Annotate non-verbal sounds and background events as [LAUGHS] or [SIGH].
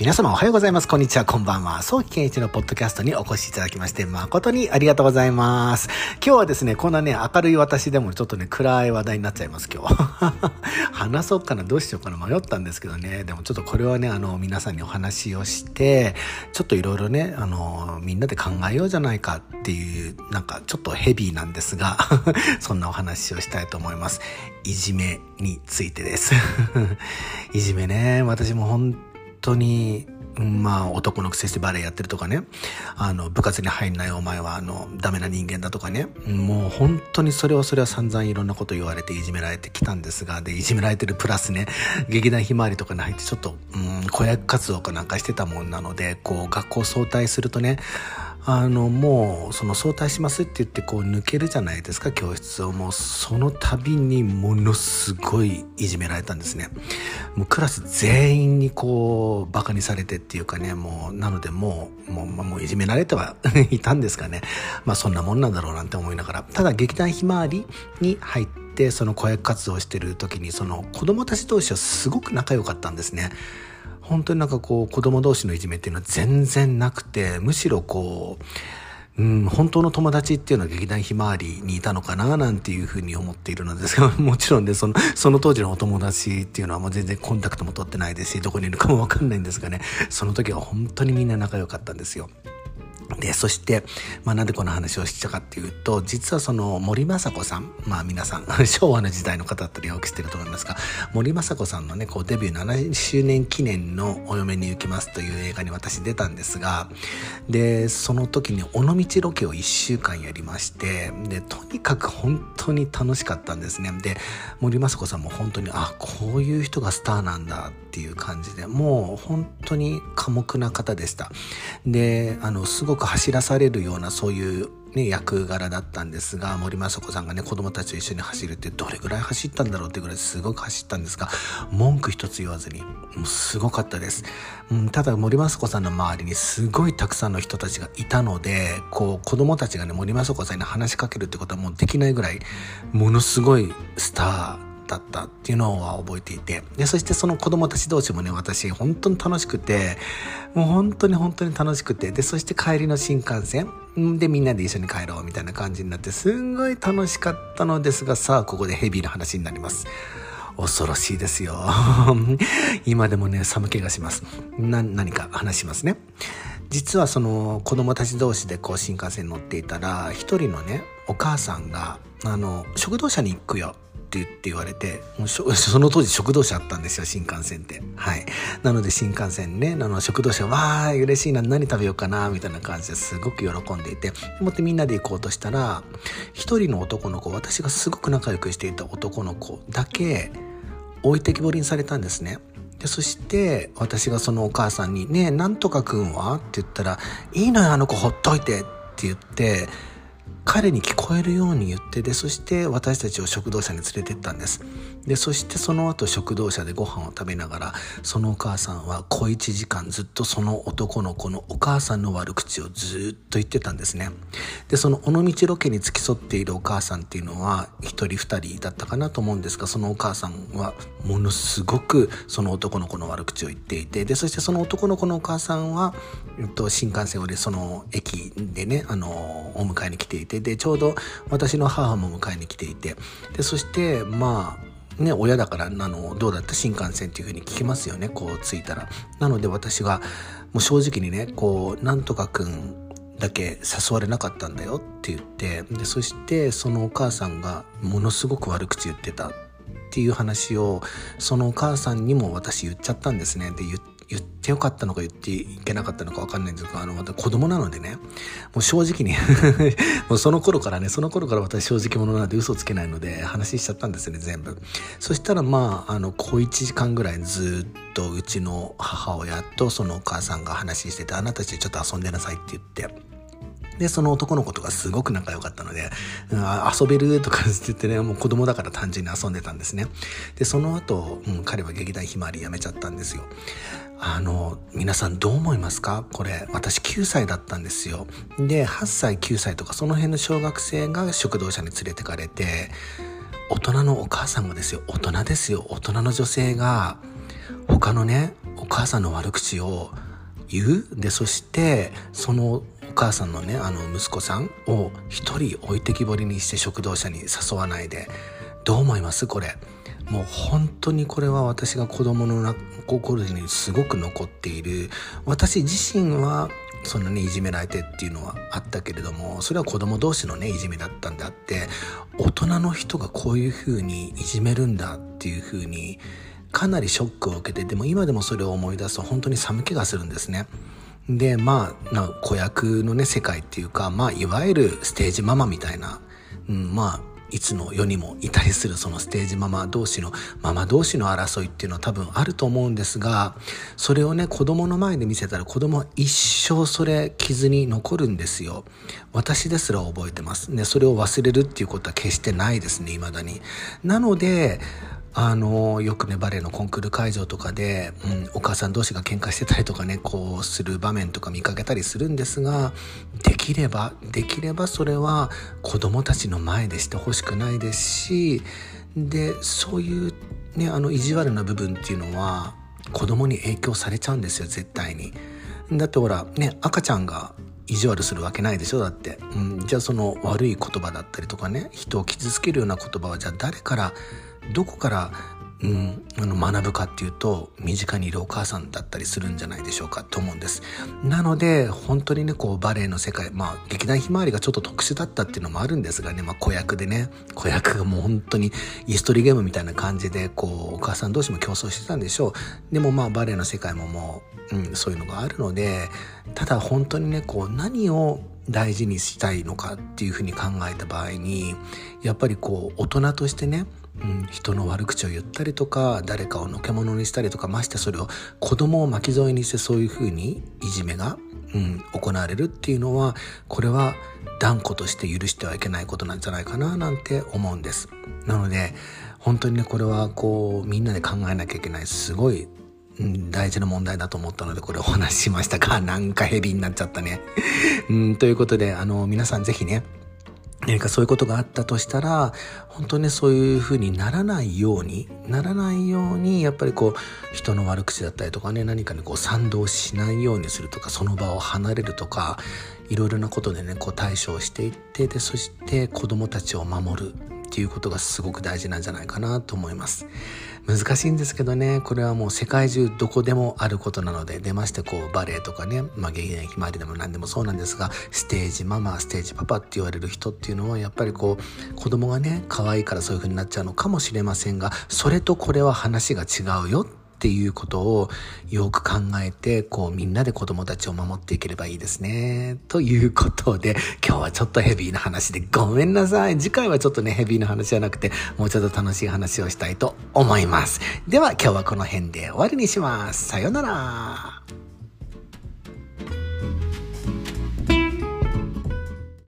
皆様おはようございます。こんにちは、こんばんは。早期健一のポッドキャストにお越しいただきまして、誠にありがとうございます。今日はですね、こんなね、明るい私でもちょっとね、暗い話題になっちゃいます、今日。[LAUGHS] 話そうかな、どうしようかな、迷ったんですけどね、でもちょっとこれはね、あの、皆さんにお話をして、ちょっといろいろね、あの、みんなで考えようじゃないかっていう、なんかちょっとヘビーなんですが、[LAUGHS] そんなお話をしたいと思います。いじめについてです。[LAUGHS] いじめね、私も本当に、まあ男のくせしてバレエやってるとかね、あの部活に入んないお前はあのダメな人間だとかね、もう本当にそれはそれは散々いろんなこと言われていじめられてきたんですが、で、いじめられてるプラスね、劇団ひまわりとかに入ってちょっと、うん、子役活動かなんかしてたもんなので、こう学校早退するとね、あのもうその早退しますって言ってこう抜けるじゃないですか教室を。もうその度にものすごいいじめられたんですね。もうクラス全員にこうバカにされてっていうかねもうなのでもうもうもういじめられてはいたんですかね。まあそんなもんなんだろうなんて思いながら。ただ劇団ひまわりに入ってその子役活動をしてる時にその子供たち同士はすごく仲良かったんですね。本当になんかこう子供同士のいじめっていうのは全然なくて、むしろこう、うん、本当の友達っていうのは劇団ひまわりにいたのかななんていうふうに思っているのですが、[LAUGHS] もちろんね、その、その当時のお友達っていうのはもう全然コンタクトも取ってないですし、どこにいるかもわかんないんですがね、その時は本当にみんな仲良かったんですよ。で、そして、まあ、なんでこの話をしたかっていうと、実はその森雅子さん、まあ皆さん、[LAUGHS] 昭和の時代の方だったりよく知ってると思いますが、森雅子さんのね、こうデビュー7周年記念のお嫁に行きますという映画に私出たんですが、で、その時に尾道ロケを1週間やりまして、で、とにかく本当に楽しかったんですね。で、森雅子さんも本当に、あ、こういう人がスターなんだっていう感じで、もう本当に寡黙な方でした。で、あの、すごく走らされるようなそういうね、役柄だったんですが、森雅子さんがね、子供たちと一緒に走るってどれぐらい走ったんだろうってぐらいすごく走ったんですが、文句一つ言わずに、もうすごかったです。うん、ただ森雅子さんの周りにすごいたくさんの人たちがいたので、こう子供たちがね、森雅子さんに話しかけるってことはもうできないぐらい、ものすごいスター、だったっていうのは覚えていて。でそしてその子供たち同士もね私本当に楽しくてもう本当に本当に楽しくて。でそして帰りの新幹線でみんなで一緒に帰ろうみたいな感じになってすんごい楽しかったのですがさあここでヘビーな話になります。恐ろしいですよ。[LAUGHS] 今でもね寒気がします。な何か話しますね。実はその子供たち同士でこう新幹線に乗っていたら一人のねお母さんがあの食堂車に行くよ。って言って言われて、もう [LAUGHS] その当時食堂車あったんですよ、新幹線って。はい。なので新幹線ね、あの食堂車、わー、嬉しいな、何食べようかな、みたいな感じですごく喜んでいて、思ってみんなで行こうとしたら、一人の男の子、私がすごく仲良くしていた男の子だけ、置いてきぼりにされたんですね。で、そして私がそのお母さんに、ねえ、なんとかくんは？って言ったら、いいのよ、あの子ほっといてって言って、彼に聞こえるように言ってでそして私たちを食堂車に連れてったんです。でそしてその後食堂車でご飯を食べながらそのお母さんは小1時間ずっとその男の子のお母さんの悪口をずっと言ってたんですね。でその尾道ロケに付き添っているお母さんっていうのは1人2人だったかなと思うんですがそのお母さんはものすごくその男の子の悪口を言っていてでそしてその男の子のお母さんは、えっと、新幹線でその駅でねあのお迎えに来ていてでちょうど私の母も迎えに来ていてでそしてまあね親だからあのどうだった新幹線っていう風に聞きますよねこう着いたら。なので私がもう正直にねこうなんとかくんだけ誘われなかったんだよって言ってでそしてそのお母さんがものすごく悪口言ってたっていう話をそのお母さんにも私言っちゃったんですね。で言っ言ってよかったのか言っていけなかったのか分かんないんですけど、あの、また子供なのでね、もう正直に [LAUGHS] もうその頃からね、その頃から私正直者なんで嘘つけないので話しちゃったんですね、全部。そしたらまあ、あの、小1時間ぐらいずっとうちの母親とそのお母さんが話してて、あなたたちちょっと遊んでなさいって言って、で、その男の子とかすごく仲良かったので、うん、遊べるとかって言ってね、もう子供だから単純に遊んでたんですね。で、その後、うん、彼は劇団ひまわり辞めちゃったんですよ。あの、皆さんどう思いますか？これ、私9歳だったんですよ。で、8歳、9歳とかその辺の小学生が食堂車に連れてかれて、大人のお母さんがですよ、大人ですよ、大人の女性が、他のね、お母さんの悪口を言うでそしてその母さんのねあの息子さんを一人置いてきぼりにして食堂車に誘わないで。どう思いますこれ？もう本当にこれは私が子供の心にすごく残っている。私自身はそんなにいじめられてっていうのはあったけれどもそれは子供同士のねいじめだったんであって大人の人がこういうふうにいじめるんだっていうふうにかなりショックを受けてでも今でもそれを思い出すと本当に寒気がするんですね。でまあな子役のね世界っていうかまあいわゆるステージママみたいな、うん、まあいつの世にもいたりするそのステージママ同士のママ同士の争いっていうのは多分あると思うんですがそれをね子供の前で見せたら子供は一生それ傷に残るんですよ。私ですら覚えてます。ねそれを忘れるっていうことは決してないですね未だに。なのであのよくねバレエのコンクール会場とかで、うん、お母さん同士が喧嘩してたりとかねこうする場面とか見かけたりするんですができればできればそれは子供たちの前でしてほしくないですしでそういうねあの意地悪な部分っていうのは子供に影響されちゃうんですよ絶対に。だってほらね赤ちゃんが意地悪するわけないでしょだって、うん、じゃあその悪い言葉だったりとかね人を傷つけるような言葉はじゃあ誰からどこから、うん、あの学ぶかっていうと身近にいるお母さんだったりするんじゃないでしょうかと思うんです。なので本当にねこうバレエの世界まあ劇団ひまわりがちょっと特殊だったっていうのもあるんですがね、まあ、子役でね子役がもう本当にイストリーゲームみたいな感じでこうお母さん同士も競争してたんでしょう。でもまあバレエの世界ももう、うん、そういうのがあるのでただ本当にねこう何を大事にしたいのかっていうふうに考えた場合にやっぱりこう大人としてねうん、人の悪口を言ったりとか誰かをのけ者にしたりとかましてそれを子供を巻き添えにしてそういうふうにいじめが、うん、行われるっていうのはこれは断固として許してはいけないことなんじゃないかななんて思うんです。なので本当にねこれはこうみんなで考えなきゃいけないすごい、大事な問題だと思ったのでこれお話ししましたかなんかヘビになっちゃったね。うん、ということであの皆さんぜひね何かそういうことがあったとしたら本当にそういうふうにならないようにならないようにやっぱりこう人の悪口だったりとかね何かにこう賛同しないようにするとかその場を離れるとかいろいろなことでねこう対処をしていってでそして子供たちを守る。っていうことがすごく大事なんじゃないかなと思います。難しいんですけどね、これはもう世界中どこでもあることなので、出ましてこうバレエとかね、まあ現役周りでも何でもそうなんですが、ステージママ、ステージパパって言われる人っていうのはやっぱりこう子供がね、可愛いからそういう風になっちゃうのかもしれませんが、それとこれは話が違うよってていうことをよく考えて、こうみんなで子供たちを守っていければいいですね。ということで、今日はちょっとヘビーな話でごめんなさい。次回はちょっとね、ヘビーな話じゃなくて、もうちょっと楽しい話をしたいと思います。では今日はこの辺で終わりにします。さよなら。